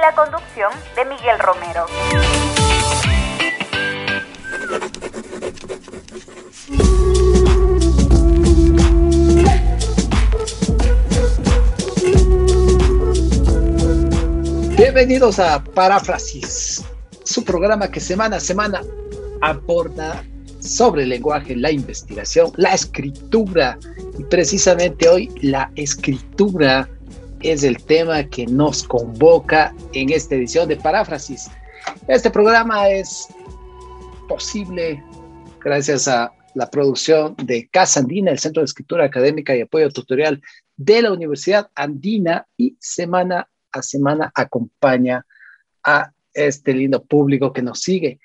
La conducción de Miguel Romero. Bienvenidos a Paráfrasis, su programa que semana a semana aborda sobre lenguaje, la investigación, la escritura. Y precisamente hoy la escritura es el tema que nos convoca en esta edición de Paráfrasis. Este programa es posible gracias a la producción de Casa Andina, el Centro de Escritura Académica y Apoyo Tutorial de la Universidad Andina y semana a semana acompaña a este lindo público que nos sigue.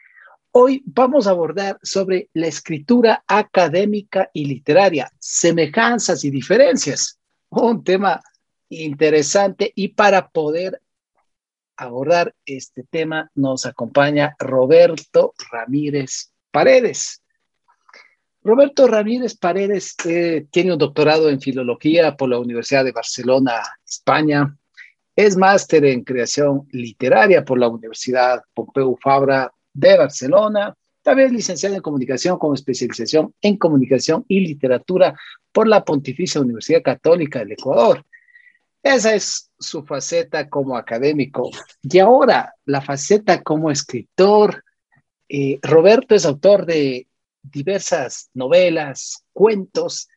Hoy vamos a abordar sobre la escritura académica y literaria, semejanzas y diferencias. Un tema interesante y para poder abordar este tema nos acompaña Roberto Ramírez Paredes. Roberto Ramírez Paredes eh, tiene un doctorado en filología por la Universidad de Barcelona, España. Es máster en creación literaria por la Universidad Pompeu Fabra de Barcelona. También es licenciado en comunicación con especialización en comunicación y literatura por la Pontificia Universidad Católica del Ecuador. Esa es su faceta como académico. Y ahora la faceta como escritor. Eh, Roberto es autor de diversas novelas, cuentos.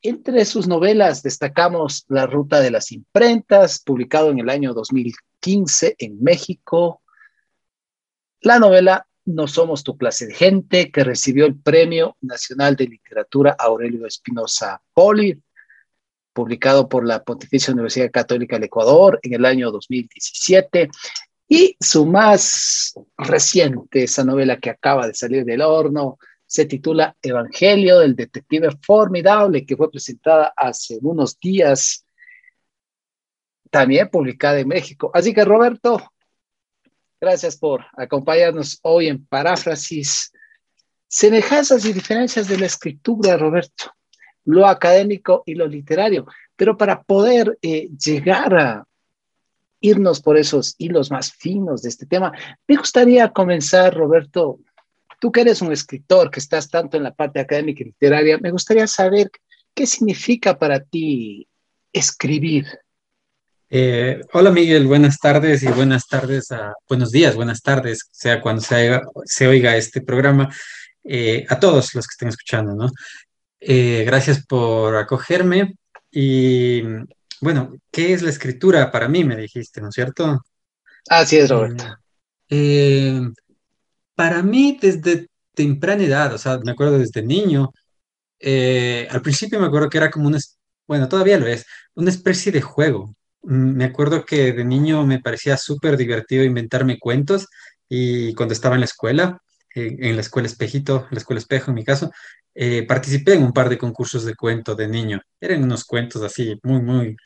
Entre sus novelas destacamos La Ruta de las Imprentas, publicado en el año 2015 en México, la novela No somos tu clase de gente, que recibió el Premio Nacional de Literatura Aurelio Espinosa Poli, publicado por la Pontificia Universidad Católica del Ecuador en el año 2017, y su más reciente, esa novela que acaba de salir del horno, se titula Evangelio del Detective Formidable, que fue presentada hace unos días, también publicada en México. Así que Roberto, Gracias por acompañarnos hoy en Paráfrasis. Semejanzas y diferencias de la escritura, Roberto, lo académico y lo literario. Pero para poder eh, llegar a irnos por esos hilos más finos de este tema, me gustaría comenzar, Roberto, tú que eres un escritor, que estás tanto en la parte académica y literaria, me gustaría saber qué significa para ti escribir. Eh, hola Miguel, buenas tardes y buenas tardes buenos días, buenas tardes, sea cuando se, oiga este programa, eh, a todos los que estén escuchando, ¿no? Eh, gracias por acogerme y bueno, ¿qué es la escritura para mí? Me dijiste, ¿no es cierto? Así es, Roberto. para mí, desde temprana edad, o sea, me acuerdo desde niño, al principio me acuerdo que era como una, bueno, todavía lo es, una especie de juego. Mm, me acuerdo que de niño me parecía súper divertido inventarme cuentos y cuando estaba en la escuela, en la escuela Espejito, la escuela Espejo en mi caso, eh, participé en un par de concursos de cuento de niño. Eran unos cuentos así muy, muy,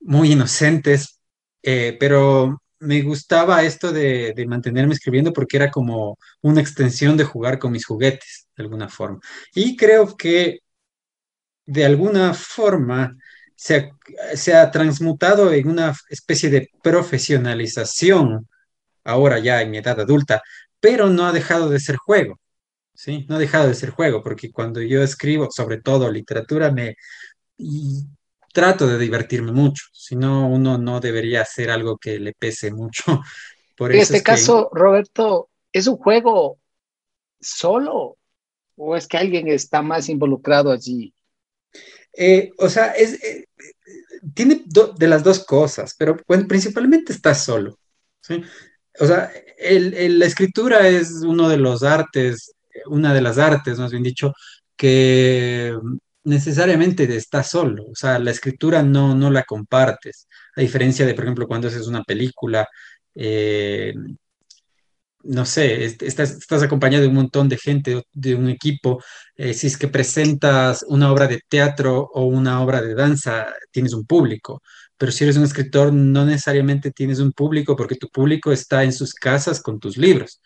muy inocentes, eh, pero me gustaba esto de, de, mantenerme escribiendo porque era como una extensión de jugar con mis juguetes, de alguna forma. Y creo que de alguna forma se ha, transmutado en una especie de profesionalización ahora ya en mi edad adulta, pero no ha dejado de ser juego, ¿sí? No ha dejado de ser juego, porque cuando yo escribo, sobre todo literatura, me trato de divertirme mucho, si no, uno no debería hacer algo que le pese mucho. Por en este caso, Roberto, ¿es un juego solo o es que alguien está más involucrado allí? Eh, o sea, es, eh, tiene de las dos cosas, pero principalmente está solo. ¿sí? O sea, la escritura es uno de los artes, una de las artes, más bien dicho, que necesariamente está solo. O sea, la escritura no, no la compartes. A diferencia de, por ejemplo, cuando haces una película eh, no sé, estás, estás, acompañado de un montón de gente, de un equipo, eh, si es que presentas una obra de teatro o una obra de danza, tienes un público, pero si eres un escritor, no necesariamente tienes un público porque tu público está en sus casas con tus libros,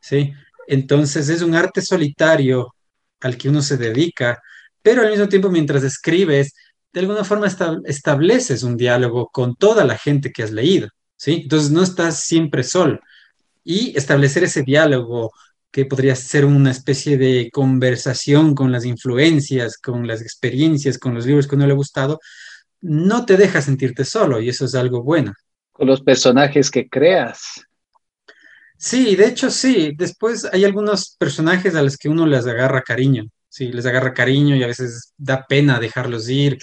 ¿sí? Entonces es un arte solitario al que uno se dedica, pero al mismo tiempo mientras escribes, de alguna forma estableces un diálogo con toda la gente que has leído, ¿sí? Entonces no estás siempre solo y establecer ese diálogo que podría ser una especie de conversación con las influencias, con las experiencias, con los libros que uno le ha gustado, no te deja sentirte solo y eso es algo bueno. Con los personajes que creas. Sí, de hecho sí. Después hay algunos personajes a los que uno les agarra cariño. Sí, les agarra cariño y a veces da pena dejarlos ir.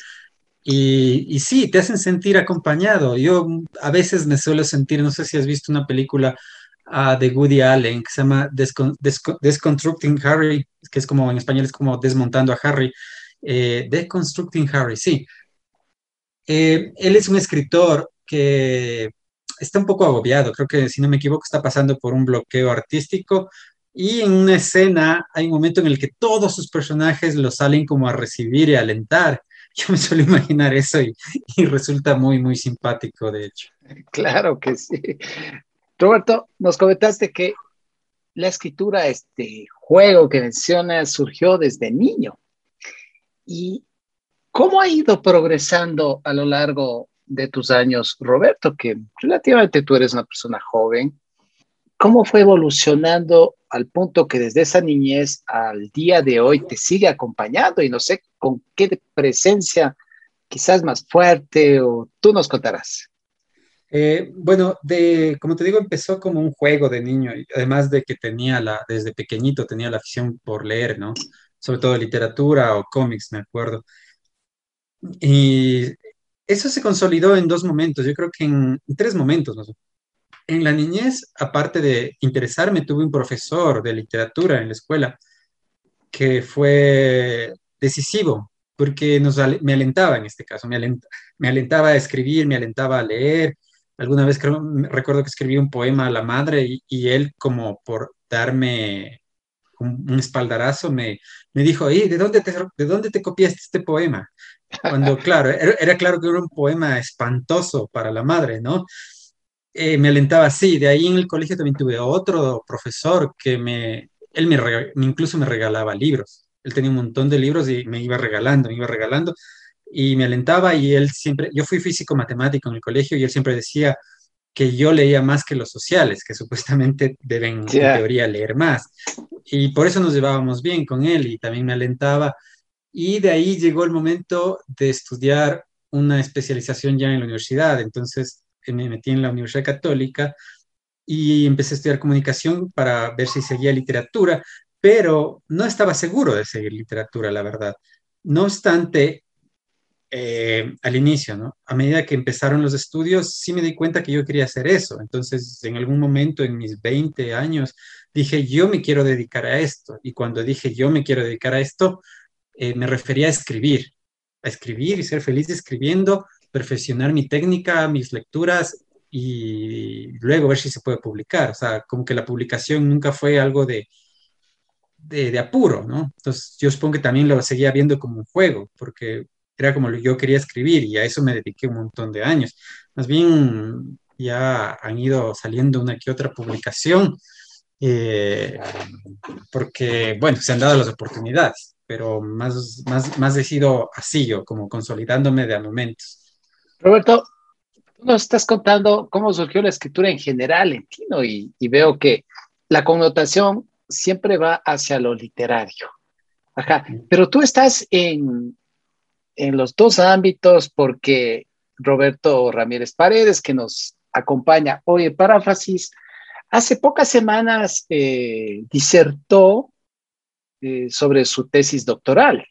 Y, sí, te hacen sentir acompañado. Yo a veces me suelo sentir, no sé si has visto una película de Woody Allen que se llama Desconstructing Harry, que es como en español es como desmontando a Harry. Eh, Deconstructing Harry, sí. Eh, él es un escritor que está un poco agobiado, creo que si no me equivoco está pasando por un bloqueo artístico y en una escena hay un momento en el que todos sus personajes lo salen como a recibir y alentar. Yo me suelo imaginar eso y, resulta muy, muy simpático, de hecho. Claro que sí. Roberto, nos comentaste que la escritura, este juego que mencionas, surgió desde niño. ¿Y cómo ha ido progresando a lo largo de tus años, Roberto? Que relativamente tú eres una persona joven. ¿Cómo fue evolucionando al punto que desde esa niñez al día de hoy te sigue acompañando y no sé con qué presencia quizás más fuerte o tú nos contarás? Eh, bueno, de, como te digo, empezó como un juego de niño, además de que tenía la, desde pequeñito tenía la afición por leer, ¿no? Sobre todo literatura o cómics, me acuerdo. Y eso se consolidó en dos momentos, yo creo que en, tres momentos. En la niñez, aparte de interesarme, tuve un profesor de literatura en la escuela que fue decisivo, porque me alentaba en este caso, me, alentaba a escribir, me alentaba a leer, Alguna vez recuerdo que escribí un poema a la madre y, él como por darme un, espaldarazo me, dijo, ¿de ¿de dónde te copiaste este poema? Cuando, claro, era, claro que era un poema espantoso para la madre, ¿no? Eh, me alentaba así. De ahí en el colegio también tuve otro profesor que me, él me, incluso me regalaba libros. Él tenía un montón de libros y me iba regalando, me iba regalando y me alentaba y él siempre, yo fui físico matemático en el colegio y él siempre decía que yo leía más que los sociales, que supuestamente deben en teoría leer más. Y por eso nos llevábamos bien con él y también me alentaba. Y de ahí llegó el momento de estudiar una especialización ya en la universidad. Entonces eh, me metí en la Universidad Católica y empecé a estudiar comunicación para ver si seguía literatura, pero no estaba seguro de seguir literatura, la verdad. No obstante, eh, al inicio, ¿no? A medida que empezaron los estudios, sí me di cuenta que yo quería hacer eso. Entonces, en algún momento en mis 20 años, dije, yo me quiero dedicar a esto. Y cuando dije, yo me quiero dedicar a esto, eh, me refería a escribir, a escribir y ser feliz escribiendo, perfeccionar mi técnica, mis lecturas y luego ver si se puede publicar. O sea, como que la publicación nunca fue algo de, de, apuro, ¿no? Entonces yo supongo que también lo seguía viendo como un juego, porque era como yo quería escribir y a eso me dediqué un montón de años. Más bien ya han ido saliendo una que otra publicación, eh, porque, bueno, se han dado las oportunidades, pero más, más, más he sido así yo, como consolidándome de a momentos. Roberto, tú nos estás contando cómo surgió la escritura en general en ti, Y, y veo que la connotación siempre va hacia lo literario. Ajá, pero tú estás en, en los dos ámbitos porque Roberto Ramírez Paredes, que nos acompaña hoy en Paráfrasis, hace pocas semanas eh, disertó eh, sobre su tesis doctoral.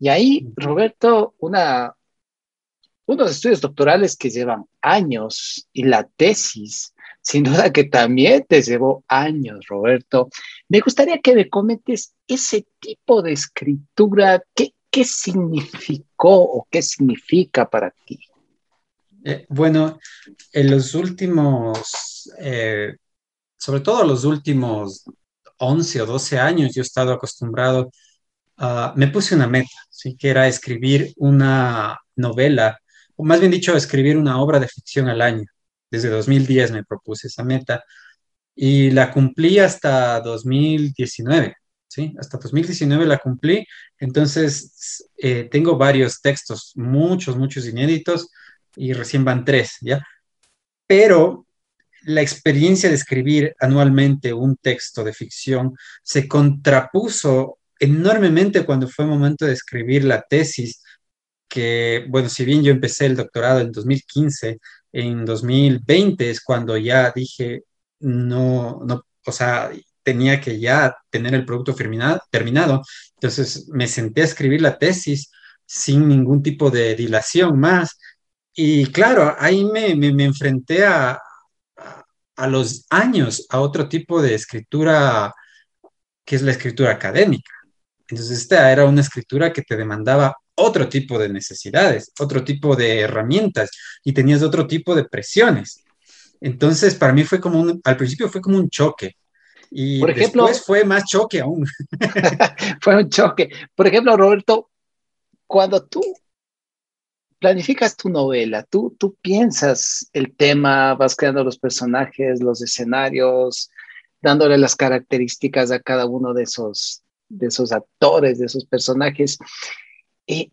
Y ahí, Roberto, una, unos estudios doctorales que llevan años y la tesis, sin duda que también te llevó años, Roberto. Me gustaría que me comentes ese tipo de escritura, ¿qué, ¿qué significó o qué significa para ti? Eh, bueno, en los últimos, eh, sobre todo los últimos 11 o 12 años, yo he estado acostumbrado a, me puse una meta, ¿sí? que era escribir una novela, o más bien dicho, escribir una obra de ficción al año. Desde 2010 me propuse esa meta y la cumplí hasta 2019. ¿sí? Hasta 2019 la cumplí, entonces eh, tengo varios textos, muchos, muchos inéditos, y recién van tres, ¿ya? Pero la experiencia de escribir anualmente un texto de ficción se contrapuso enormemente cuando fue momento de escribir la tesis, que, bueno, si bien yo empecé el doctorado en 2015, en 2020 es cuando ya dije, no, no, o sea, tenía que ya tener el producto terminado. Entonces me senté a escribir la tesis sin ningún tipo de dilación más. Y claro, ahí me, enfrenté a, a, los años a otro tipo de escritura, que es la escritura académica. Entonces esta era una escritura que te demandaba otro tipo de necesidades, otro tipo de herramientas y tenías otro tipo de presiones. Entonces, para mí fue como un, al principio fue como un choque, y Por ejemplo, después fue más choque aún. fue un choque. Por ejemplo, Roberto, cuando tú planificas tu novela, tú, tú piensas el tema, vas creando los personajes, los escenarios, dándole las características a cada uno de esos, de esos actores, de esos personajes. ¿Y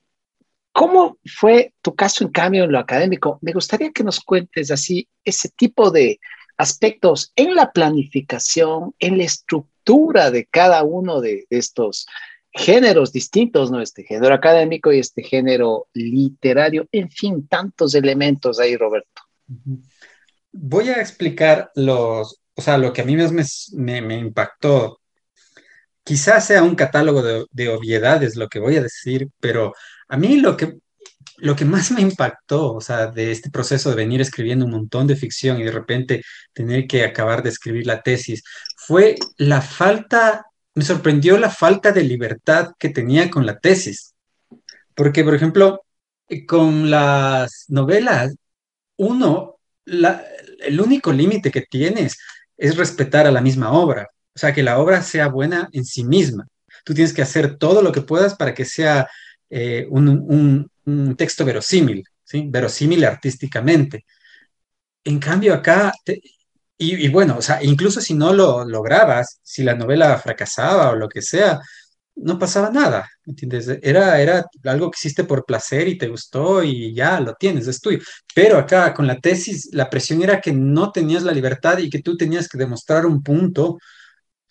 ¿Cómo fue tu caso en cambio en lo académico? Me gustaría que nos cuentes así ese tipo de, aspectos en la planificación, en la estructura de cada uno de estos géneros distintos, ¿no? Este género académico y este género literario, en fin, tantos elementos ahí, Roberto. Voy a explicar los, o sea, lo que a mí me, me, impactó. Quizás sea un catálogo de, de obviedades lo que voy a decir, pero a mí lo que lo que más me impactó, o sea, de este proceso de venir escribiendo un montón de ficción y de repente tener que acabar de escribir la tesis, fue la falta, me sorprendió la falta de libertad que tenía con la tesis. Porque, por ejemplo, con las novelas, uno, el único límite que tienes es respetar a la misma obra, o sea, que la obra sea buena en sí misma. Tú tienes que hacer todo lo que puedas para que sea eh, un, texto verosímil, ¿sí? Verosímil artísticamente. En cambio acá, y, bueno, o sea, incluso si no lo lograbas, si la novela fracasaba o lo que sea, no pasaba nada, ¿entiendes? Era, era algo que hiciste por placer y te gustó y ya lo tienes, es tuyo. Pero acá con la tesis, la presión era que no tenías la libertad y que tú tenías que demostrar un punto,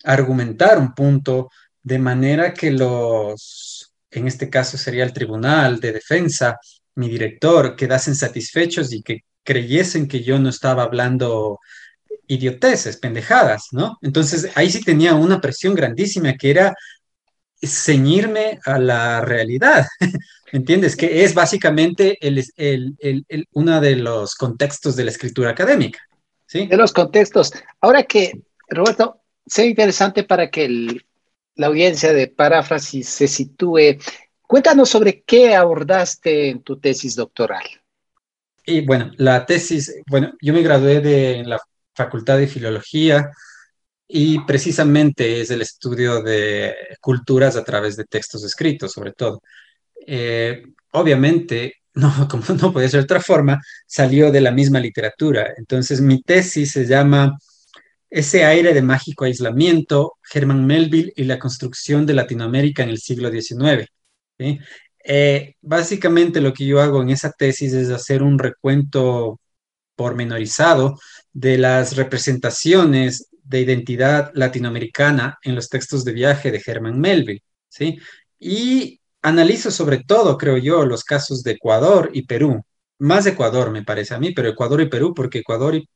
argumentar un punto, de manera que los, en este caso sería el tribunal de defensa, mi director, quedasen satisfechos y que creyesen que yo no estaba hablando idioteces, pendejadas, ¿no? Entonces ahí sí tenía una presión grandísima que era ceñirme a la realidad, ¿me entiendes? Que es básicamente el, uno de los contextos de la escritura académica, ¿sí? De los contextos. Ahora que, Roberto, sea interesante para que el, la audiencia de paráfrasis se sitúe, cuéntanos sobre qué abordaste en tu tesis doctoral. Y bueno, la tesis, bueno, yo me gradué de la Facultad de Filología y precisamente es el estudio de culturas a través de textos escritos, sobre todo. Eh, obviamente, no, como no puede ser de otra forma, salió de la misma literatura. Entonces, mi tesis se llama ese aire de mágico aislamiento, Herman Melville y la construcción de Latinoamérica en el siglo XIX. Eh, básicamente lo que yo hago en esa tesis es hacer un recuento pormenorizado de las representaciones de identidad latinoamericana en los textos de viaje de Herman Melville. ¿sí? Y analizo sobre todo, creo yo, los casos de Ecuador y Perú. Más Ecuador, me parece a mí, pero Ecuador y Perú, porque Ecuador y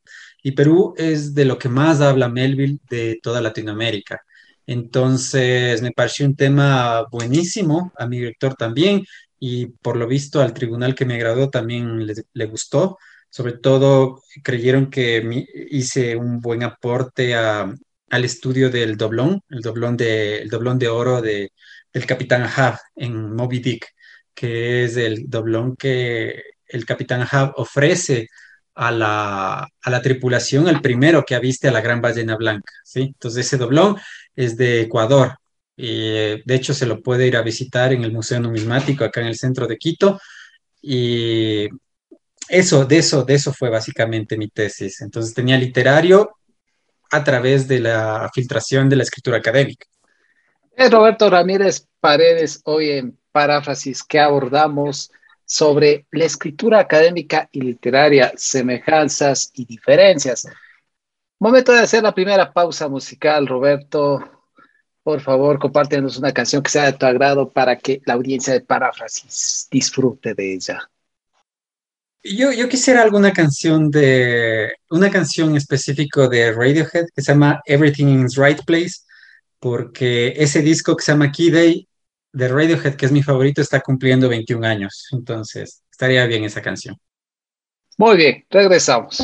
y Perú es de lo que más habla Melville de toda Latinoamérica. Entonces, me pareció un tema buenísimo, a mi director también, y por lo visto al tribunal que me graduó también le, gustó. Sobre todo, creyeron que hice un buen aporte al estudio del doblón, el doblón de, el doblón de oro de, del Capitán Ahab en Moby Dick, que es el doblón que el capitán Ahab ofrece a la, a la tripulación el primero que aviste a la gran ballena blanca, ¿sí? Entonces ese doblón es de Ecuador y de hecho se lo puede ir a visitar en el Museo Numismático acá en el centro de Quito y eso, de eso, de eso fue básicamente mi tesis. Entonces tenía literario a través de la filtración de la escritura académica. Es Roberto Ramírez Paredes, hoy en Paráfrasis, que abordamos sobre la escritura académica y literaria, semejanzas y diferencias. Momento de hacer la primera pausa musical, Roberto. Por favor, compártenos una canción que sea de tu agrado para que la audiencia de Paráfrasis disfrute de ella. Yo, yo quisiera alguna canción de, una canción específico de Radiohead que se llama Everything in its Right Place, porque ese disco que se llama Key Day de Radiohead, que es mi favorito, está cumpliendo 21 años. Entonces, estaría bien esa canción. Muy bien, regresamos.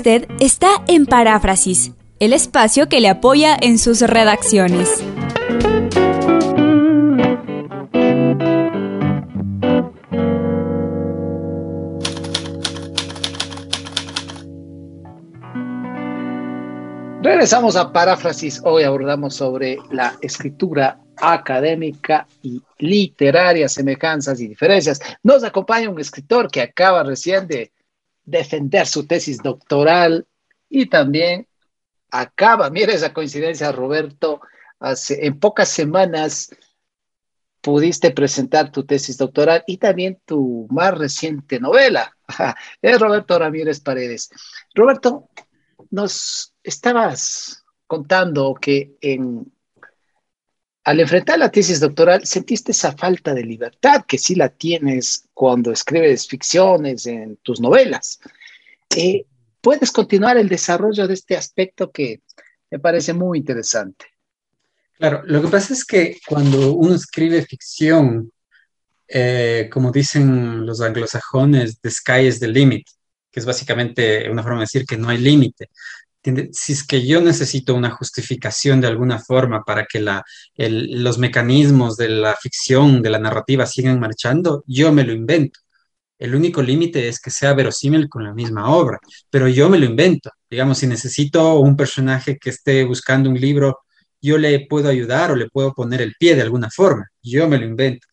Usted está en Paráfrasis, el espacio que le apoya en sus redacciones. Regresamos a Paráfrasis. Hoy abordamos sobre la escritura académica y literaria, semejanzas y diferencias. Nos acompaña un escritor que acaba recién de defender su tesis doctoral y también acaba, mira esa coincidencia, Roberto, hace, en pocas semanas pudiste presentar tu tesis doctoral y también tu más reciente novela. Es Roberto Ramírez Paredes. Roberto, nos estabas contando que en, al enfrentar la tesis doctoral sentiste esa falta de libertad que sí la tienes cuando escribes ficciones en tus novelas. Eh, ¿Puedes continuar el desarrollo de este aspecto que me parece muy interesante? Claro, lo que pasa es que cuando uno escribe ficción, eh, como dicen los anglosajones, the sky is the limit que es básicamente una forma de decir que no hay límite. Si es que yo necesito una justificación de alguna forma para que los mecanismos de la ficción, de la narrativa sigan marchando, yo me lo invento. El único límite es que sea verosímil con la misma obra, pero yo me lo invento. Digamos, si necesito un personaje que esté buscando un libro, yo le puedo ayudar o le puedo poner el pie de alguna forma. Yo me lo invento.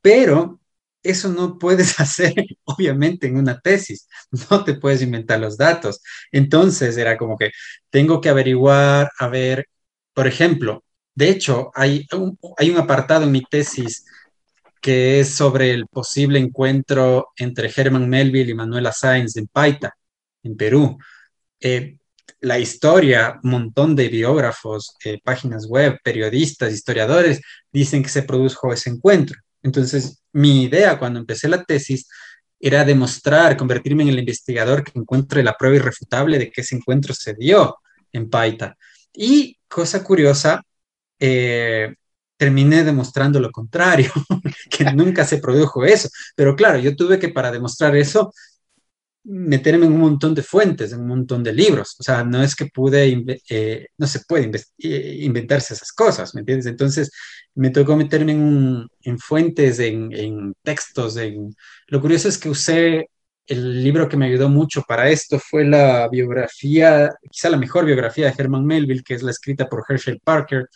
Pero eso no puedes hacer, obviamente, en una tesis. No te puedes inventar los datos. Entonces era como que tengo que averiguar, a ver, por ejemplo, de hecho, hay un, hay un apartado en mi tesis que es sobre el posible encuentro entre Herman Melville y Manuela Sáenz en Paita, en Perú. Eh, la historia, un montón de biógrafos, eh, páginas web, periodistas, historiadores, dicen que se produjo ese encuentro. Entonces, mi idea cuando empecé la tesis era demostrar, convertirme en el investigador que encuentre la prueba irrefutable de que ese encuentro se dio en Paita. Y cosa curiosa, eh, terminé demostrando lo contrario, que nunca se produjo eso. Pero claro, yo tuve que para demostrar eso meterme en un montón de fuentes, en un montón de libros. O sea, no es que pude, eh, no se puede eh, inventarse esas cosas, ¿me entiendes? Entonces, me tocó meterme en, en fuentes, en, en, textos. En... Lo curioso es que usé el libro que me ayudó mucho para esto fue la biografía, quizá la mejor biografía de Herman Melville, que es la escrita por Herschel Parker,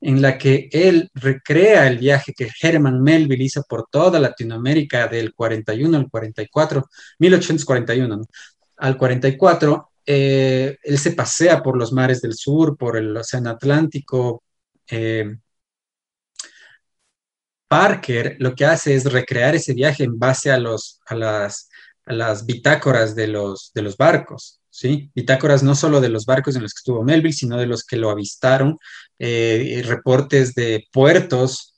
en la que él recrea el viaje que Herman Melville hizo por toda Latinoamérica del 41 al 44, 1841 al 44. Eh, él se pasea por los mares del sur, por el Océano Atlántico. Eh, Parker lo que hace es recrear ese viaje en base a, los, a, las, a las bitácoras de los, de los barcos. ¿Sí? Bitácoras no solo de los barcos en los que estuvo Melville, sino de los que lo avistaron, eh, reportes de puertos,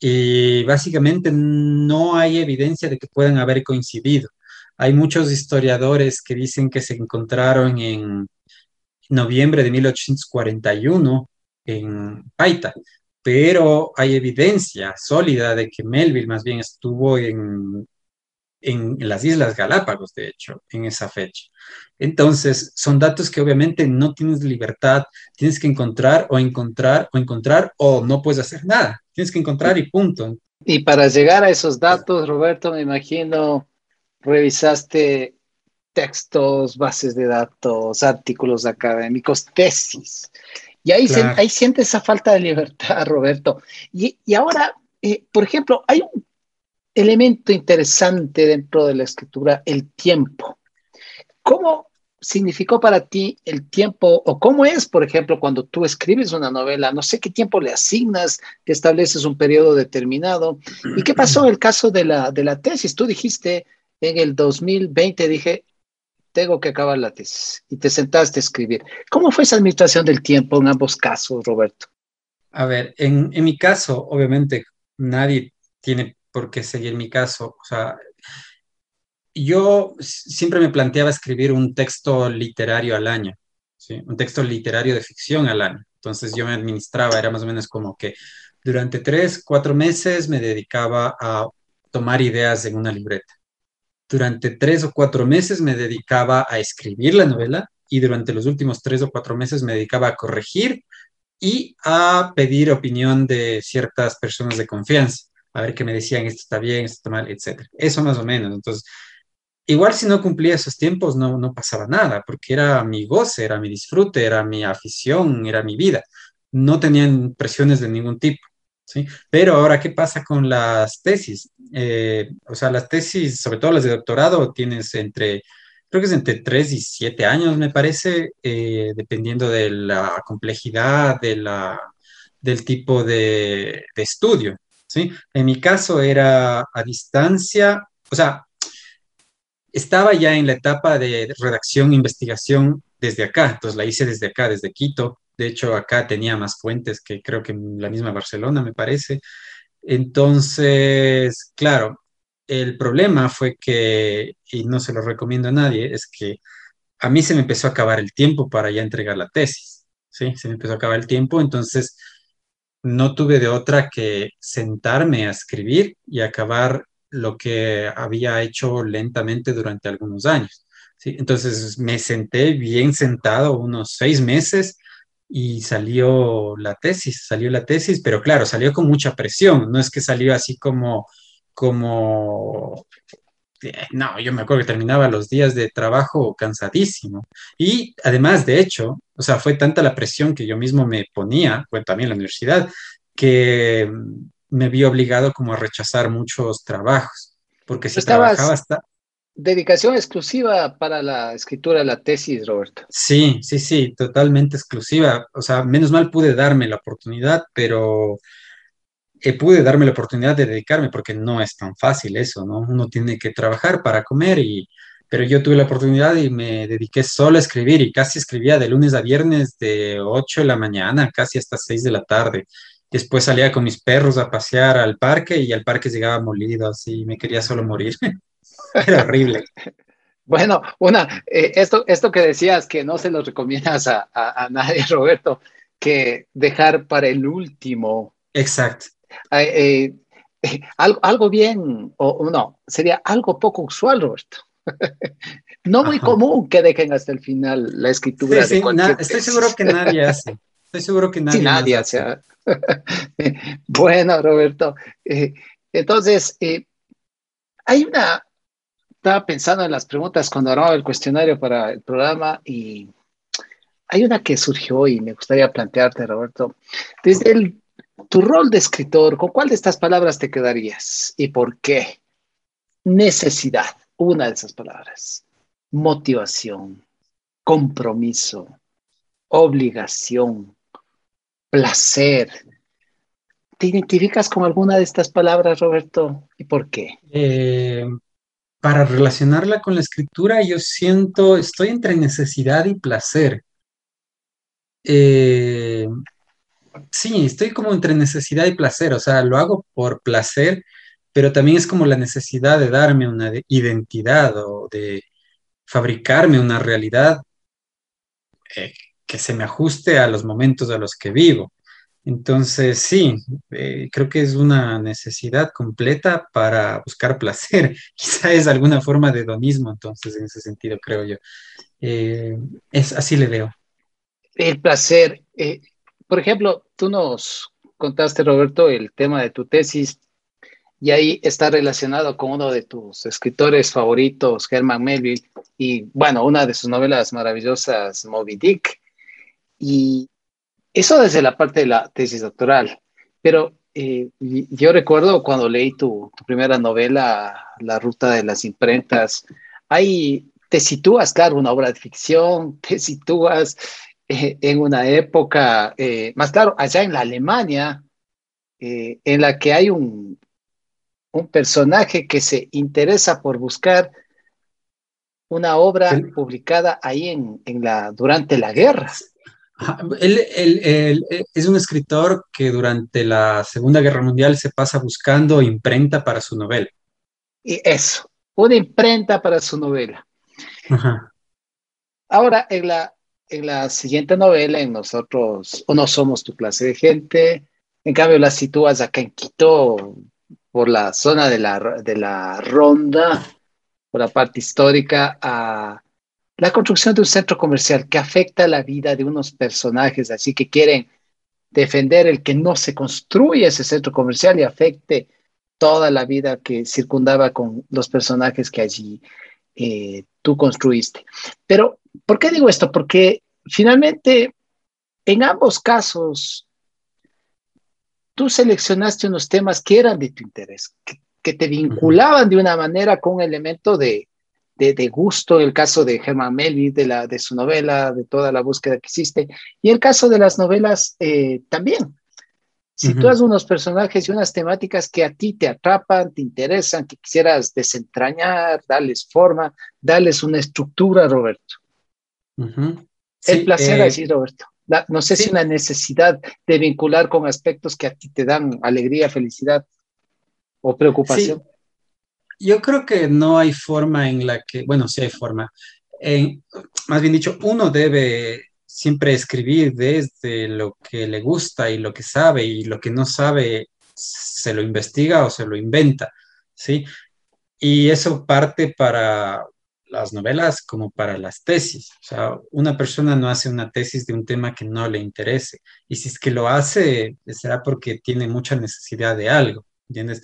y básicamente no hay evidencia de que puedan haber coincidido. Hay muchos historiadores que dicen que se encontraron en noviembre de 1841 en Paita, pero hay evidencia sólida de que Melville más bien estuvo en en, las Islas Galápagos, de hecho, en esa fecha. Entonces, son datos que obviamente no tienes libertad, tienes que encontrar o encontrar o encontrar o no puedes hacer nada, tienes que encontrar y punto. Y para llegar a esos datos, Roberto, me imagino, revisaste textos, bases de datos, artículos académicos, tesis. Y ahí, ahí sientes esa falta de libertad, Roberto. Y, y ahora, eh, por ejemplo, hay un elemento interesante dentro de la escritura, el tiempo. ¿Cómo significó para ti el tiempo o cómo es, por ejemplo, cuando tú escribes una novela? No sé qué tiempo le asignas, que estableces un periodo determinado. ¿Y qué pasó en el caso de la, de la tesis? Tú dijiste en el 2020, dije, tengo que acabar la tesis y te sentaste a escribir. ¿Cómo fue esa administración del tiempo en ambos casos, Roberto? A ver, en, en mi caso, obviamente, nadie tiene por qué seguir mi caso. O sea, yo siempre me planteaba escribir un texto literario al año, un texto literario de ficción al año. Entonces yo me administraba, era más o menos como que durante tres, cuatro meses me dedicaba a tomar ideas en una libreta. durante tres o cuatro meses me dedicaba a escribir la novela y durante los últimos tres o cuatro meses me dedicaba a corregir y a pedir opinión de ciertas personas de confianza, a ver qué me decían, esto está bien, esto está mal, etc. Eso más o menos. Entonces, igual si no cumplía esos tiempos no, no pasaba nada, porque era mi goce, era mi disfrute, era mi afición, era mi vida. No tenían presiones de ningún tipo. ¿Sí? Pero ahora, ¿qué pasa con las tesis? Eh, o sea, las tesis, sobre todo las de doctorado, tienes entre creo que es entre 3 y 7 años, me parece, eh, dependiendo de la complejidad de la, del tipo de, de, estudio. ¿Sí? En mi caso era a distancia, o sea, estaba ya en la etapa de redacción, investigación desde acá, entonces la hice desde acá, desde Quito. De hecho, acá tenía más fuentes que creo que en la misma Barcelona, me parece. Entonces, claro, el problema fue que, y no se lo recomiendo a nadie, es que a mí se me empezó a acabar el tiempo para ya entregar la tesis, ¿sí? Se me empezó a acabar el tiempo, entonces no tuve de otra que sentarme a escribir y acabar lo que había hecho lentamente durante algunos años, ¿sí? Entonces me senté bien sentado unos seis meses y salió la tesis, salió la tesis, pero claro, salió con mucha presión, no es que salió así como como, no, yo me acuerdo que terminaba los días de trabajo cansadísimo. Y además, de hecho, o sea, fue tanta la presión que yo mismo me ponía, bueno, también la universidad, que me vi obligado como a rechazar muchos trabajos, porque si trabajaba hasta... Dedicación exclusiva para la escritura de la tesis, Roberto. Sí, sí, sí, totalmente exclusiva. O sea, menos mal pude darme la oportunidad, pero eh, pude darme la oportunidad de dedicarme, porque no es tan fácil eso, ¿no? Uno tiene que trabajar para comer, y, pero yo tuve la oportunidad y me dediqué solo a escribir y casi escribía de lunes a viernes de 8 de la mañana, casi hasta 6 de la tarde. Después salía con mis perros a pasear al parque y al parque llegaba molido, así me quería solo morir. Era horrible. Bueno, una, eh, esto, esto que decías que no se lo recomiendas a, a, a nadie, Roberto, que dejar para el último. Exacto. Eh, eh, algo, algo, bien, o no, sería algo poco usual, Roberto. no muy común que dejen hasta el final la escritura. Sí, de estoy seguro que nadie hace. Estoy seguro que nadie, sí, nadie hace. bueno, Roberto. Eh, entonces, hay una, estaba pensando en las preguntas cuando armaba el cuestionario para el programa y hay una que surgió y me gustaría plantearte, Roberto. Desde el tu rol de escritor, ¿con cuál de estas palabras te quedarías y por qué? Necesidad, una de esas palabras. Motivación, compromiso, obligación, placer. ¿Te identificas con alguna de estas palabras, Roberto? ¿Y por qué? Eh, para relacionarla con la escritura, yo siento, estoy entre necesidad y placer. Eh, sí, estoy como entre necesidad y placer, o sea, lo hago por placer, pero también es como la necesidad de darme una identidad o de fabricarme una realidad eh, que se me ajuste a los momentos a los que vivo. Entonces, sí, eh, creo que es una necesidad completa para buscar placer. Quizá es alguna forma de hedonismo, entonces, en ese sentido, creo yo. Eh, es así le veo. El placer, por ejemplo, tú nos contaste, Roberto, el tema de tu tesis y ahí está relacionado con uno de tus escritores favoritos, Herman Melville, y bueno, una de sus novelas maravillosas, Moby Dick. Y eso desde la parte de la tesis doctoral. Pero eh, yo recuerdo cuando leí tu, tu, primera novela, La Ruta de las Imprentas, ahí te sitúas, claro, una obra de ficción, te sitúas eh, en una época, eh, más claro, allá en la Alemania, eh, en la que hay un, un, personaje que se interesa por buscar una obra publicada ahí en, en, la, durante la guerra. Él, él, él, es un escritor que durante la Segunda Guerra Mundial se pasa buscando imprenta para su novela. Y eso, una imprenta para su novela. Ajá. Ahora, en la, en la siguiente novela, en nosotros, o no somos tu clase de gente, en cambio la sitúas acá en Quito, por la zona de la, de la ronda, por la parte histórica a la construcción de un centro comercial que afecta la vida de unos personajes, así que quieren defender el que no se construya ese centro comercial y afecte toda la vida que circundaba con los personajes que allí eh, tú construiste. Pero, ¿por qué digo esto? Porque finalmente, en ambos casos, tú seleccionaste unos temas que eran de tu interés, que, te vinculaban de una manera con un elemento de, de, gusto, el caso de Herman Melville, de, la, de su novela, de toda la búsqueda que hiciste, y el caso de las novelas eh, también. Si tú has unos personajes y unas temáticas que a ti te atrapan, te interesan, que quisieras desentrañar, darles forma, darles una estructura, Roberto. El placer eh, así, Roberto. no sé si una necesidad de vincular con aspectos que a ti te dan alegría, felicidad o preocupación. Yo creo que no hay forma en la que, bueno, sí hay forma. En, más bien dicho, uno debe siempre escribir desde lo que le gusta y lo que sabe y lo que no sabe se lo investiga o se lo inventa, ¿sí? Y eso parte para las novelas como para las tesis. O sea, una persona no hace una tesis de un tema que no le interese. Y si es que lo hace, será porque tiene mucha necesidad de algo, ¿entiendes?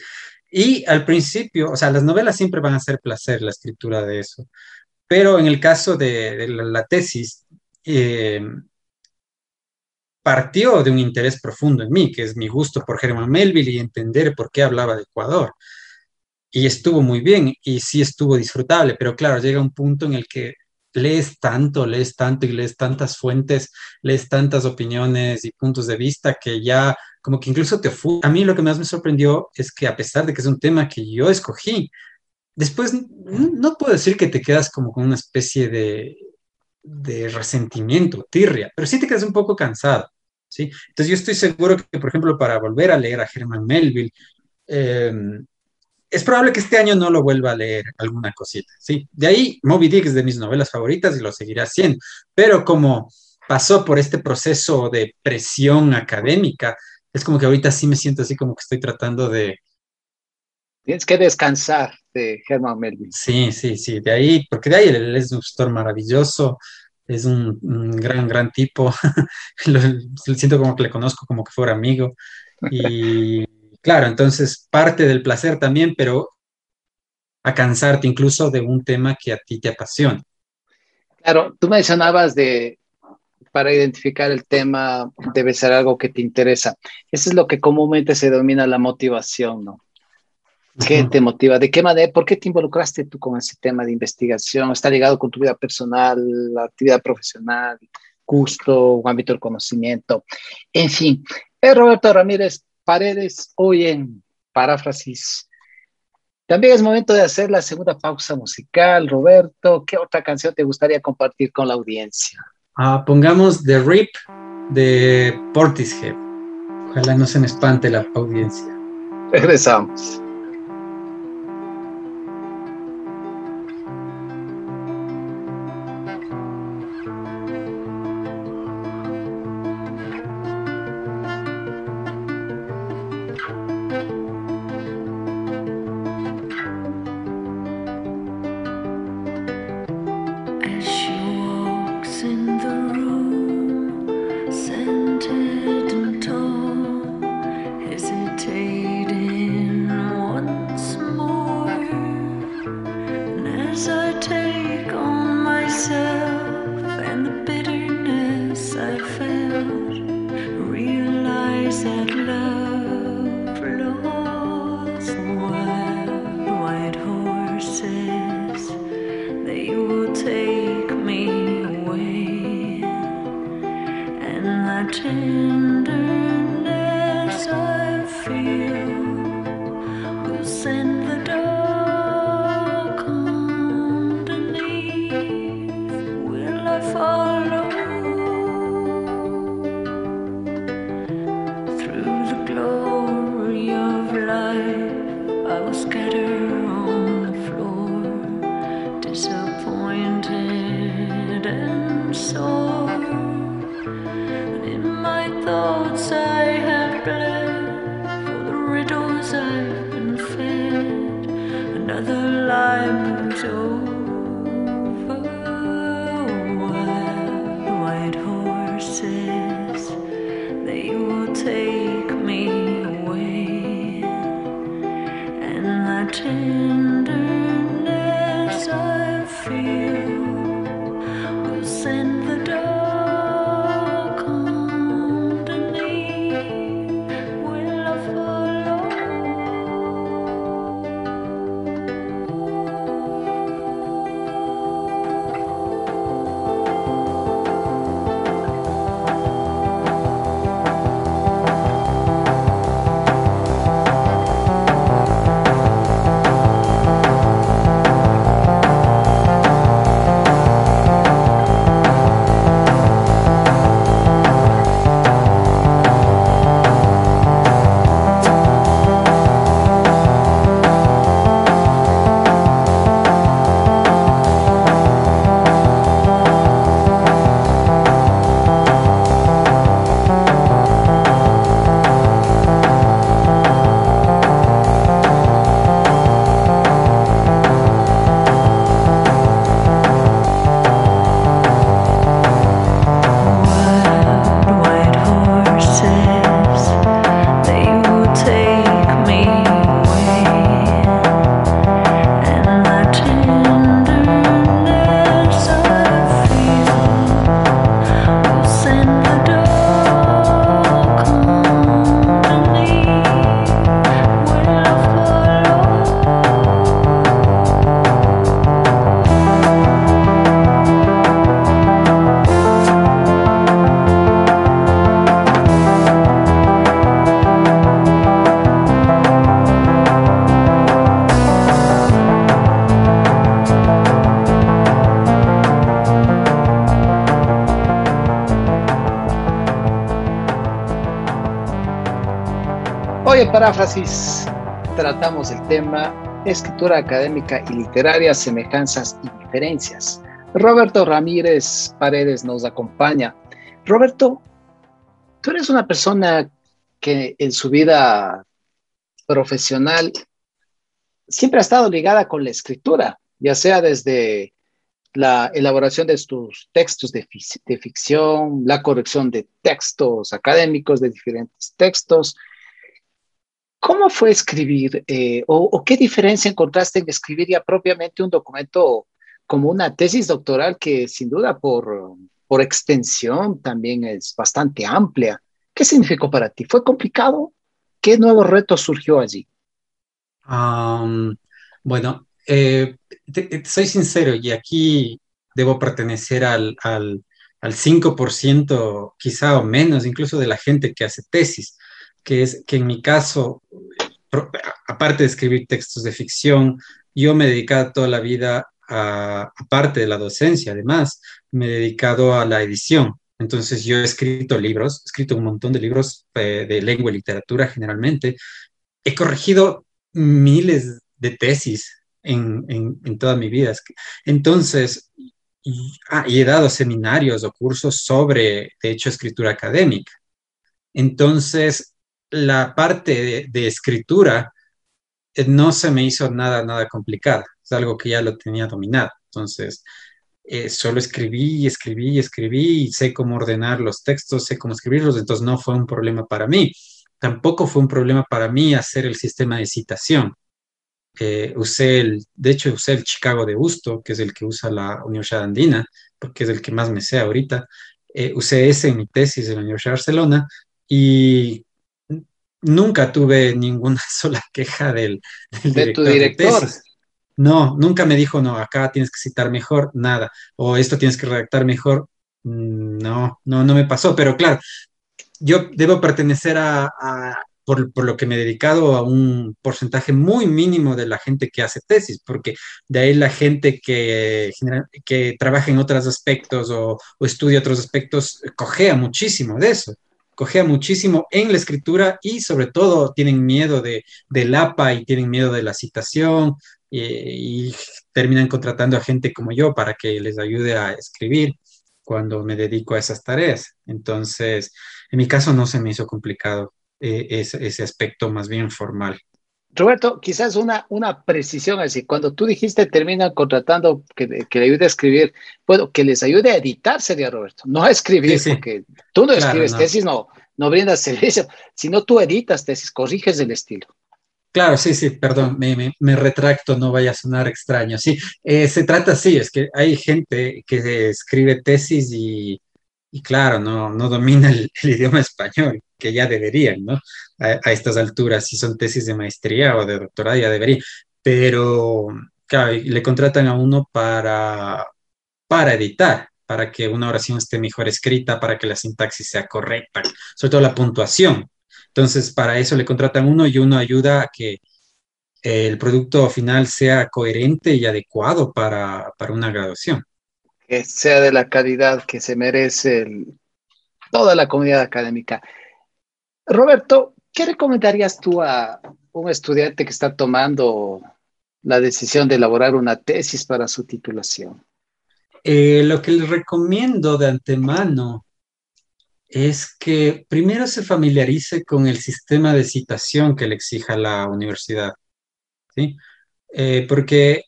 Y al principio, o sea, las novelas siempre van a ser placer, la escritura de eso. Pero en el caso de, la, tesis, eh, partió de un interés profundo en mí, que es mi gusto por Herman Melville y entender por qué hablaba de Ecuador. Y estuvo muy bien y sí estuvo disfrutable, pero claro, llega un punto en el que lees tanto, lees tanto y lees tantas fuentes, lees tantas opiniones y puntos de vista que ya como que incluso te fue. A mí lo que más me sorprendió es que a pesar de que es un tema que yo escogí, después no puedo decir que te quedas como con una especie de, de resentimiento, tirria, pero sí te quedas un poco cansado, ¿sí? Entonces yo estoy seguro que, por ejemplo, para volver a leer a Herman Melville, eh, es probable que este año no lo vuelva a leer alguna cosita, ¿sí? De ahí, Moby Dick es de mis novelas favoritas y lo seguirá haciendo, pero como pasó por este proceso de presión académica, es como que ahorita sí me siento así como que estoy tratando de... Tienes que descansar de Herman Melville. Sí, sí, sí, de ahí, porque de ahí él es un autor maravilloso, es un, gran, gran tipo, lo, siento como que le conozco como que fuera amigo y claro, entonces parte del placer también, pero a cansarte incluso de un tema que a ti te apasiona. Claro, tú mencionabas de para identificar el tema debe ser algo que te interesa. Eso es lo que comúnmente se denomina la motivación, ¿no? ¿Qué te motiva? ¿De qué manera? ¿Por qué te involucraste tú con ese tema de investigación? ¿Está ligado con tu vida personal, la actividad profesional, gusto, ámbito del conocimiento? En fin, es Roberto Ramírez Paredes, hoy en Paráfrasis. También es momento de hacer la segunda pausa musical. Roberto, ¿qué otra canción te gustaría compartir con la audiencia? Ah, pongamos The Rip de Portishead. Ojalá no se me espante la audiencia. Regresamos. scattered. Paráfrasis tratamos el tema escritura académica y literaria, semejanzas y diferencias. Roberto Ramírez Paredes nos acompaña. Roberto, tú eres una persona que en su vida profesional siempre ha estado ligada con la escritura, ya sea desde la elaboración de tus textos de, de ficción, la corrección de textos académicos, de diferentes textos, ¿Cómo fue escribir eh, o, qué diferencia encontraste en escribir ya propiamente un documento como una tesis doctoral que sin duda por, por extensión también es bastante amplia? ¿Qué significó para ti? ¿Fue complicado? ¿Qué nuevo reto surgió allí? bueno, eh, soy sincero y aquí debo pertenecer al, al, al 5%, quizá o menos, incluso de la gente que hace tesis que es que en mi caso, aparte de escribir textos de ficción, yo me he dedicado toda la vida, a, aparte de la docencia, además, me he dedicado a la edición. Entonces yo he escrito libros, he escrito un montón de libros eh, de lengua y literatura generalmente. He corregido miles de tesis en, en, toda mi vida. Entonces, ah, he dado seminarios o cursos sobre, de hecho, escritura académica. Entonces, la parte de, escritura eh, no se me hizo nada, nada complicada. Es algo que ya lo tenía dominado. Entonces, eh, solo escribí escribí escribí y sé cómo ordenar los textos, sé cómo escribirlos, entonces no fue un problema para mí. Tampoco fue un problema para mí hacer el sistema de citación. Eh, usé el, de hecho, usé el Chicago de Busto, que es el que usa la Universidad Andina, porque es el que más me sé ahorita. usé ese en mi tesis en la Universidad de Barcelona y nunca tuve ninguna sola queja del, de tu director. no, nunca me dijo, no, acá tienes que citar mejor, nada, o esto tienes que redactar mejor. Mm, no, no, no me pasó, pero claro, yo debo pertenecer a, por, lo que me he dedicado a un porcentaje muy mínimo de la gente que hace tesis, porque de ahí la gente que, que trabaja en otros aspectos o, o estudia otros aspectos cojea muchísimo de eso cogea muchísimo en la escritura y sobre todo tienen miedo de, del APA y tienen miedo de la citación y, terminan contratando a gente como yo para que les ayude a escribir cuando me dedico a esas tareas. Entonces, en mi caso no se me hizo complicado eh, ese aspecto más bien formal. Roberto, quizás una, una precisión así. Cuando tú dijiste terminan contratando que, que le ayude a escribir, bueno, que les ayude a editar sería Roberto, no a escribir, porque tú no escribes tesis, no, no brindas servicio, sino tú editas tesis, corriges el estilo. Claro, sí, sí, perdón, me, me, retracto, no vaya a sonar extraño. Sí, eh, se trata así, es que hay gente que escribe tesis y, y claro, no, no domina el, idioma español, que ya deberían, ¿no? A, estas alturas, si son tesis de maestría o de doctorado, ya deberían. Pero, claro, le contratan a uno para, para editar, para que una oración esté mejor escrita, para que la sintaxis sea correcta, sobre todo la puntuación. Entonces, para eso le contratan uno y uno ayuda a que el producto final sea coherente y adecuado para, para una graduación que sea de la calidad que se merece toda la comunidad académica. Roberto, ¿qué recomendarías tú a un estudiante que está tomando la decisión de elaborar una tesis para su titulación? Eh, lo que les recomiendo de antemano es que primero se familiarice con el sistema de citación que le exija la universidad, ¿sí? Eh, porque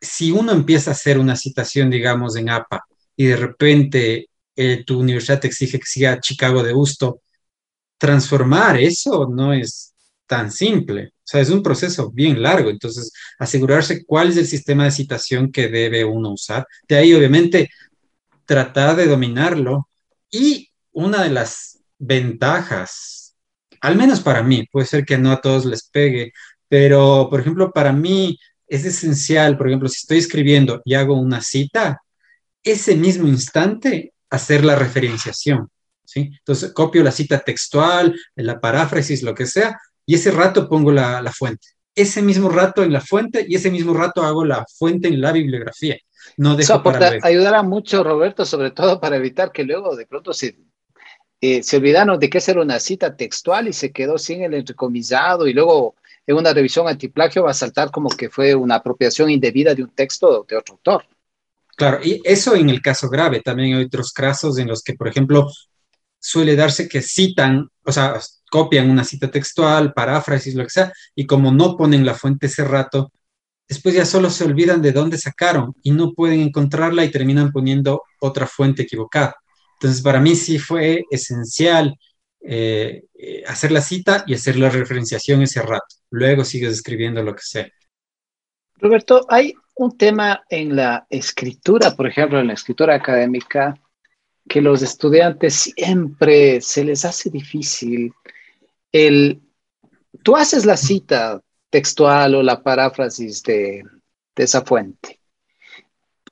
si uno empieza a hacer una citación, digamos, en APA y de repente eh, tu universidad te exige que siga Chicago de gusto, transformar eso no es tan simple. O sea, es un proceso bien largo. Entonces, asegurarse cuál es el sistema de citación que debe uno usar. De ahí, obviamente, tratar de dominarlo. Y una de las ventajas, al menos para mí, puede ser que no a todos les pegue, pero, por ejemplo, para mí, es esencial, por ejemplo, si estoy escribiendo y hago una cita, ese mismo instante hacer la referenciación, ¿sí? Entonces copio la cita textual, la paráfrasis, lo que sea, y ese rato pongo la, fuente. Ese mismo rato en la fuente y ese mismo rato hago la fuente en la bibliografía. No dejo Eso ayudará mucho, Roberto, sobre todo para evitar que luego de pronto se, eh, se olvidaron de que era una cita textual y se quedó sin el entrecomisado y luego en una revisión antiplagio va a saltar como que fue una apropiación indebida de un texto de otro autor. Claro, y eso en el caso grave. También hay otros casos en los que, por ejemplo, suele darse que citan, o sea, copian una cita textual, paráfrasis, lo que sea, y como no ponen la fuente ese rato, después ya solo se olvidan de dónde sacaron y no pueden encontrarla y terminan poniendo otra fuente equivocada. Entonces, para mí sí fue esencial eh, eh, hacer la cita y hacer la referenciación ese rato. Luego sigues escribiendo lo que sea. Roberto, hay un tema en la escritura, por ejemplo, en la escritura académica, que los estudiantes siempre se les hace difícil. El, tú haces la cita textual o la paráfrasis de, de esa fuente.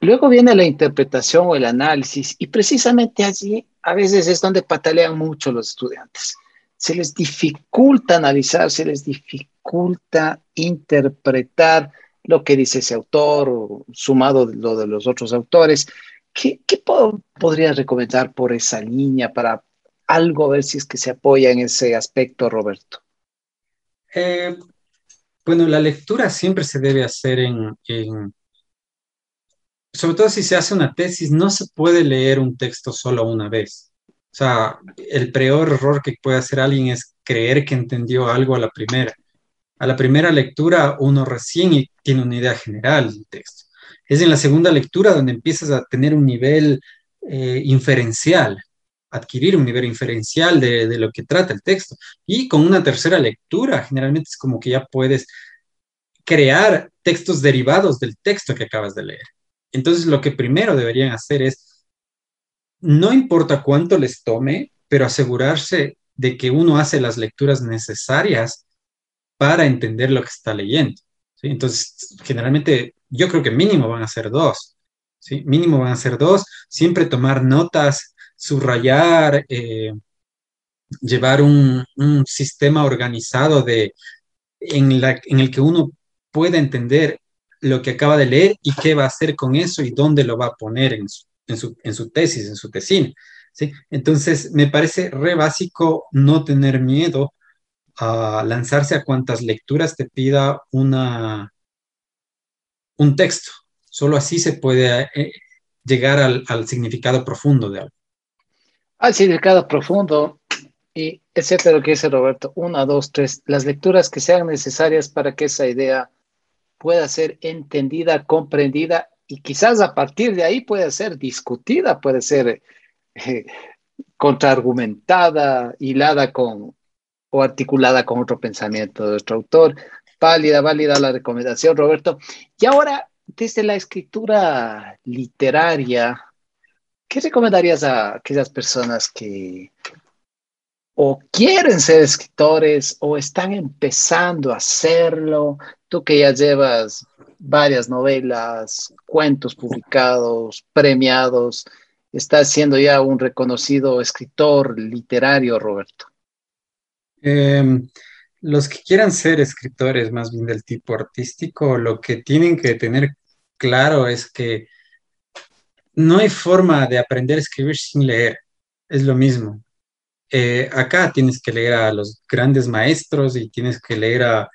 Luego viene la interpretación o el análisis y precisamente allí a veces es donde patalean mucho los estudiantes. Se les dificulta analizar, se les dificulta interpretar lo que dice ese autor, sumado lo de los otros autores. ¿Qué, qué podrías recomendar por esa línea para algo, a ver si es que se apoya en ese aspecto, Roberto? Eh, bueno, la lectura siempre se debe hacer en, sobre todo si se hace una tesis, no se puede leer un texto solo una vez. O sea, el peor error que puede hacer alguien es creer que entendió algo a la primera. A la primera lectura uno recién tiene una idea general del texto. Es en la segunda lectura donde empiezas a tener un nivel eh, inferencial, adquirir un nivel inferencial de, de lo que trata el texto. Y con una tercera lectura, generalmente es como que ya puedes crear textos derivados del texto que acabas de leer. Entonces, lo que primero deberían hacer es, no importa cuánto les tome, pero asegurarse de que uno hace las lecturas necesarias para entender lo que está leyendo. Entonces, generalmente, yo creo que mínimo van a ser dos. Mínimo van a ser dos. Siempre tomar notas, subrayar, eh, llevar un, sistema organizado de, en, el que uno pueda entender lo que acaba de leer y qué va a hacer con eso y dónde lo va a poner en su, tesis, en su tesina. Entonces, me parece re básico no tener miedo a lanzarse a cuantas lecturas te pida una, un texto. Solo así se puede eh, llegar al, significado profundo de algo. Al significado profundo Y cierto lo que dice Roberto, una, dos, tres, las lecturas que sean necesarias para que esa idea pueda ser entendida, comprendida y quizás a partir de ahí pueda ser discutida, puede ser eh, contraargumentada, hilada con o articulada con otro pensamiento de nuestro autor. Válida, válida la recomendación, Roberto. Y ahora, desde la escritura literaria, ¿qué recomendarías a aquellas personas que o quieren ser escritores o están empezando a hacerlo? Tú que ya llevas varias novelas, cuentos publicados, premiados, estás siendo ya un reconocido escritor literario, Roberto. Em, los que quieran ser escritores más bien del tipo artístico, lo que tienen que tener claro es que no hay forma de aprender a escribir sin leer. Es lo mismo. Eh, acá tienes que leer a los grandes maestros y tienes que leer a,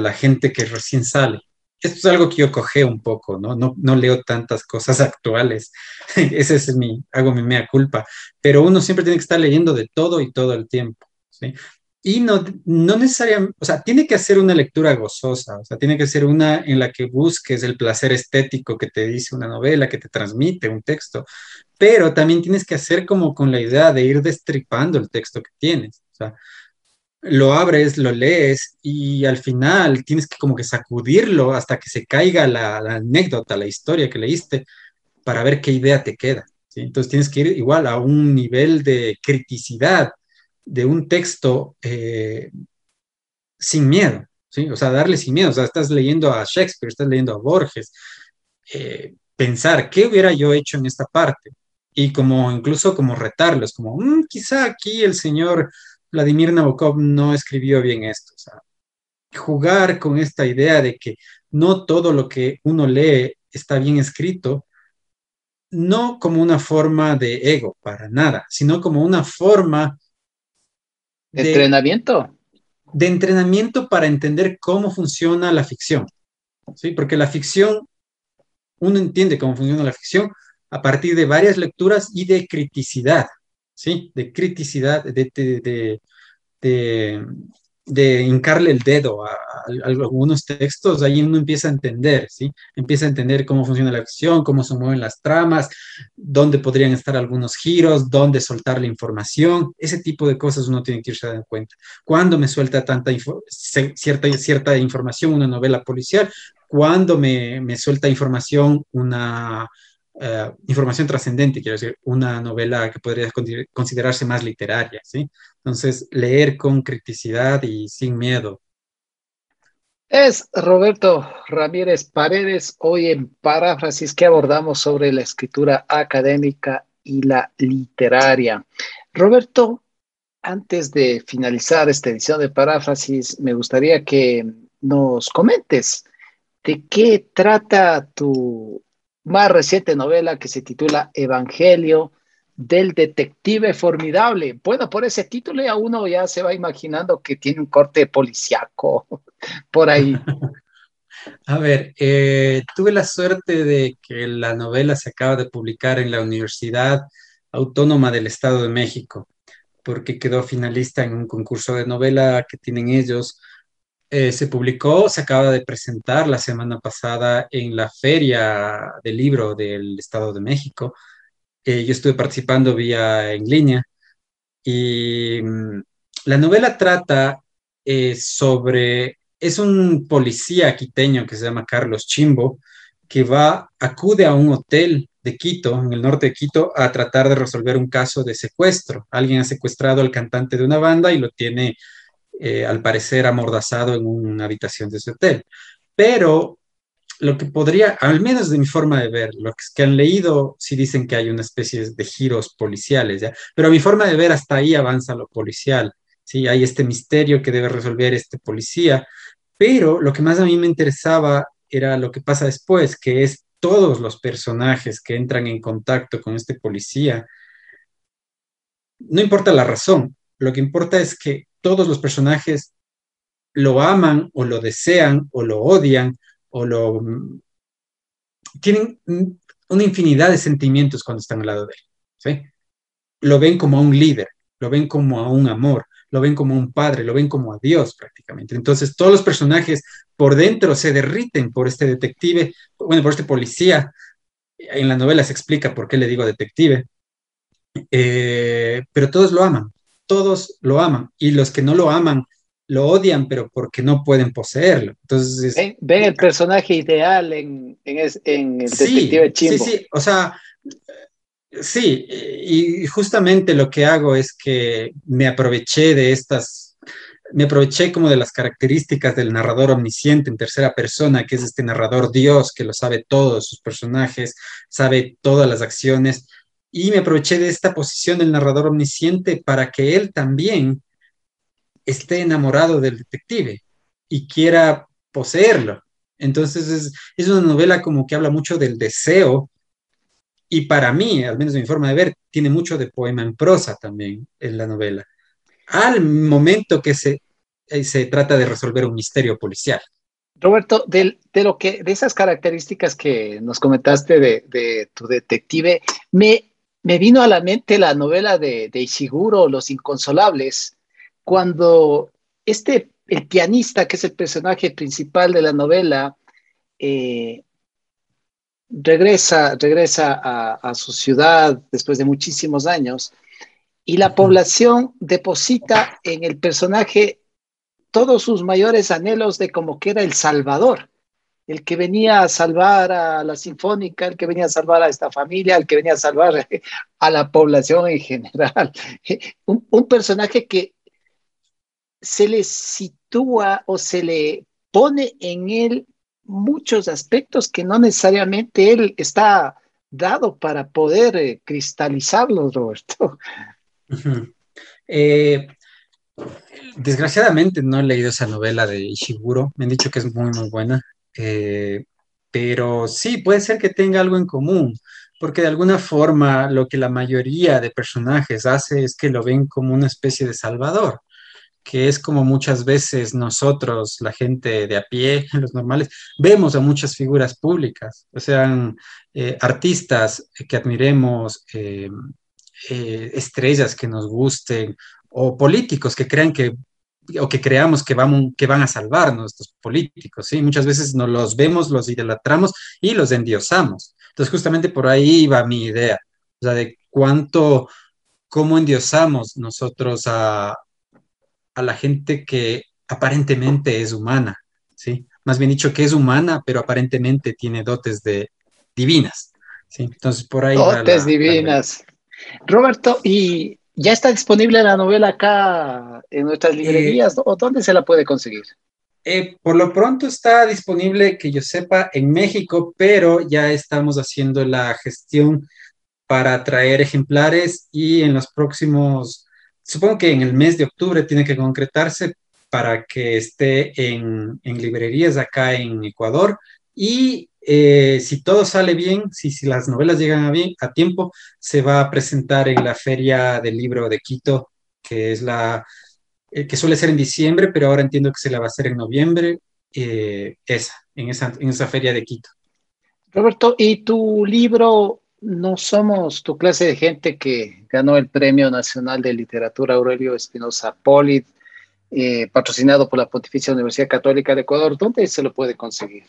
la gente que recién sale. Esto es algo que yo cogé un poco, ¿no? No, no leo tantas cosas actuales. Ese es mi, hago mi mea culpa. Pero uno siempre tiene que estar leyendo de todo y todo el tiempo, ¿sí? Y no, no necesariamente, o sea, tiene que hacer una lectura gozosa, o sea, tiene que ser una en la que busques el placer estético que te dice una novela, que te transmite un texto, pero también tienes que hacer como con la idea de ir destripando el texto que tienes. O sea, lo abres, lo lees y al final tienes que como que sacudirlo hasta que se caiga la, anécdota, la historia que leíste para ver qué idea te queda. Entonces tienes que ir igual a un nivel de criticidad de un texto eh, sin miedo. O sea, darle sin miedo. O sea, estás leyendo a Shakespeare, estás leyendo a Borges. Eh, pensar, ¿qué hubiera yo hecho en esta parte? Y como incluso como retarlos, como, mm, quizá aquí el señor Vladimir Nabokov no escribió bien esto. O sea, jugar con esta idea de que no todo lo que uno lee está bien escrito, no como una forma de ego, para nada, sino como una forma de entrenamiento. De entrenamiento para entender cómo funciona la ficción. ¿sí? Porque la ficción, uno entiende cómo funciona la ficción a partir de varias lecturas y de criticidad. ¿sí? De criticidad, de, de, hincarle el dedo a, algunos textos, ahí uno empieza a entender, ¿sí? Empieza a entender cómo funciona la acción, cómo se mueven las tramas, dónde podrían estar algunos giros, dónde soltar la información, ese tipo de cosas uno tiene que irse dando cuenta. Cuando me suelta tanta cierta, cierta información una novela policial, cuando me, me suelta información una eh, información trascendente, quiero decir, una novela que podría considerarse más literaria, ¿sí? Entonces, leer con criticidad y sin miedo. Es Roberto Ramírez Paredes, hoy en Paráfrasis que abordamos sobre la escritura académica y la literaria. Roberto, antes de finalizar esta edición de Paráfrasis, me gustaría que nos comentes de qué trata tu más reciente novela que se titula Evangelio del Detective Formidable. Bueno, por ese título ya uno ya se va imaginando que tiene un corte policiaco por ahí. A ver, eh, tuve la suerte de que la novela se acaba de publicar en la Universidad Autónoma del Estado de México, porque quedó finalista en un concurso de novela que tienen ellos eh, se publicó, se acaba de presentar la semana pasada en la Feria del Libro del Estado de México. Eh, yo estuve participando vía en línea y mm, la novela trata eh, sobre, es un policía quiteño que se llama Carlos Chimbo, que va, acude a un hotel de Quito, en el norte de Quito, a tratar de resolver un caso de secuestro. Alguien ha secuestrado al cantante de una banda y lo tiene eh, al parecer amordazado en una habitación de ese hotel. Pero lo que podría, al menos de mi forma de ver, lo que han leído sí dicen que hay una especie de giros policiales, ¿ya? Pero a mi forma de ver, hasta ahí avanza lo policial, ¿sí? Hay este misterio que debe resolver este policía, pero lo que más a mí me interesaba era lo que pasa después, que es todos los personajes que entran en contacto con este policía. No importa la razón, lo que importa es que todos los personajes lo aman o lo desean o lo odian o lo... Tienen una infinidad de sentimientos cuando están al lado de él. Lo ven como un líder, lo ven como a un amor, lo ven como un padre, lo ven como a Dios prácticamente. Entonces todos los personajes por dentro se derriten por este detective, bueno, por este policía. En la novela se explica por qué le digo detective, eh, pero todos lo aman, todos lo aman y los que no lo aman lo odian, pero porque no pueden poseerlo. Entonces, ven, el personaje ideal en, en, el detective Chimbo. Sí, sí, o sea, sí, y justamente lo que hago es que me aproveché de estas, me aproveché como de las características del narrador omnisciente en tercera persona, que es este narrador Dios, que lo sabe todos sus personajes, sabe todas las acciones, y me aproveché de esta posición del narrador omnisciente para que él también esté enamorado del detective y quiera poseerlo. Entonces es, una novela como que habla mucho del deseo y para mí, al menos de mi forma de ver, tiene mucho de poema en prosa también en la novela. Al momento que se, eh, se trata de resolver un misterio policial. Roberto, de, lo que, de esas características que nos comentaste de, tu detective, me, me, vino a la mente la novela de, de Ishiguro, Los Inconsolables, cuando este, el pianista, que es el personaje principal de la novela, eh, regresa, regresa a, su ciudad después de muchísimos años y la población deposita en el personaje todos sus mayores anhelos de como que era el Salvador, el que venía a salvar a la Sinfónica, el que venía a salvar a esta familia, el que venía a salvar a la población en general. un personaje que se le sitúa o se le pone en él muchos aspectos que no necesariamente él está dado para poder eh, cristalizarlos, Roberto. Eh, desgraciadamente no he leído esa novela de Ishiguro, me han dicho que es muy, muy buena, eh, pero sí, puede ser que tenga algo en común, porque de alguna forma lo que la mayoría de personajes hace es que lo ven como una especie de salvador que es como muchas veces nosotros, la gente de a pie, los normales, vemos a muchas figuras públicas, o sea, eh, artistas que admiremos, eh, estrellas que nos gusten, o políticos que crean que o que creamos que, vamos, que van a salvarnos estos políticos, ¿sí? Muchas veces nos los vemos, los idolatramos y los endiosamos. Entonces, justamente por ahí va mi idea, o sea, de cuánto, cómo endiosamos nosotros a, a la gente que aparentemente es humana, ¿sí? Más bien dicho, que es humana, pero aparentemente tiene dotes de divinas, ¿sí? Entonces, por ahí... Dotes divinas. Roberto, ¿y ya está disponible la novela acá en nuestras librerías o dónde se la puede conseguir? Eh, por lo pronto está disponible, que yo sepa, en México, pero ya estamos haciendo la gestión para traer ejemplares y en los próximos supongo que en el mes de octubre tiene que concretarse para que esté en, librerías acá en Ecuador y eh, si todo sale bien, si, si, las novelas llegan a, bien, a tiempo, se va a presentar en la Feria del Libro de Quito, que es la eh, que suele ser en diciembre, pero ahora entiendo que se la va a hacer en noviembre, eh, esa, en esa, en esa Feria de Quito. Roberto, ¿y tu libro no somos tu clase de gente que ganó el Premio Nacional de Literatura Aurelio Espinosa Polit, eh, patrocinado por la Pontificia Universidad Católica de Ecuador. ¿Dónde se lo puede conseguir?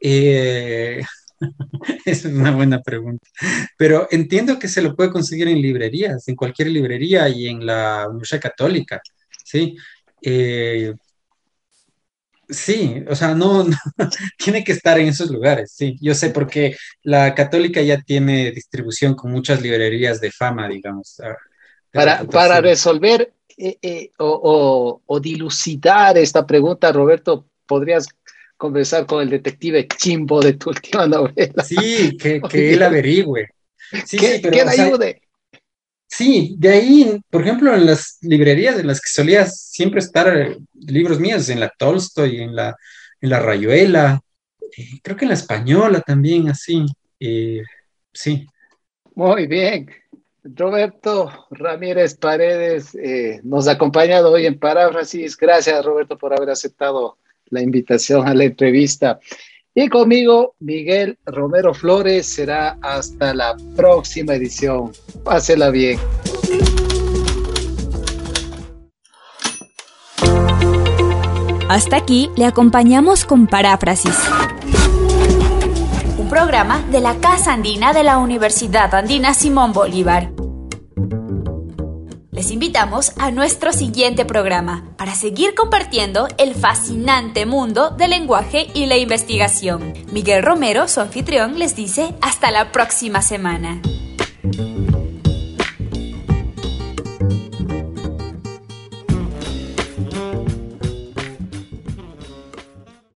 Eh, es una buena pregunta. Pero entiendo que se lo puede conseguir en librerías, en cualquier librería y en la Universidad Católica. Sí. Eh, Sí, o sea, no, tiene que estar en esos lugares, sí, yo sé, porque la católica ya tiene distribución con muchas librerías de fama, digamos. Ah, para, para resolver eh, eh, o, dilucidar esta pregunta, Roberto, ¿podrías conversar con el detective Chimbo de tu última novela? Sí, que, él averigüe. Sí, que, sí, pero, ayude. Sí, de ahí, por ejemplo, en las librerías en las que solía siempre estar eh, libros míos, en la Tolstoy, en la, en la Rayuela, eh, creo que en la Española también, así, eh, sí. Muy bien. Roberto Ramírez Paredes nos ha acompañado hoy en Paráfrasis. Gracias, Roberto, por haber aceptado la invitación a la entrevista. Y conmigo, Miguel Romero Flores, será hasta la próxima edición. Pásela bien. Hasta aquí le acompañamos con Paráfrasis, un programa de la Casa Andina de la Universidad Andina Simón Bolívar. Les invitamos a nuestro siguiente programa para seguir compartiendo el fascinante mundo del lenguaje y la investigación. Miguel Romero, su anfitrión, les dice hasta la próxima semana.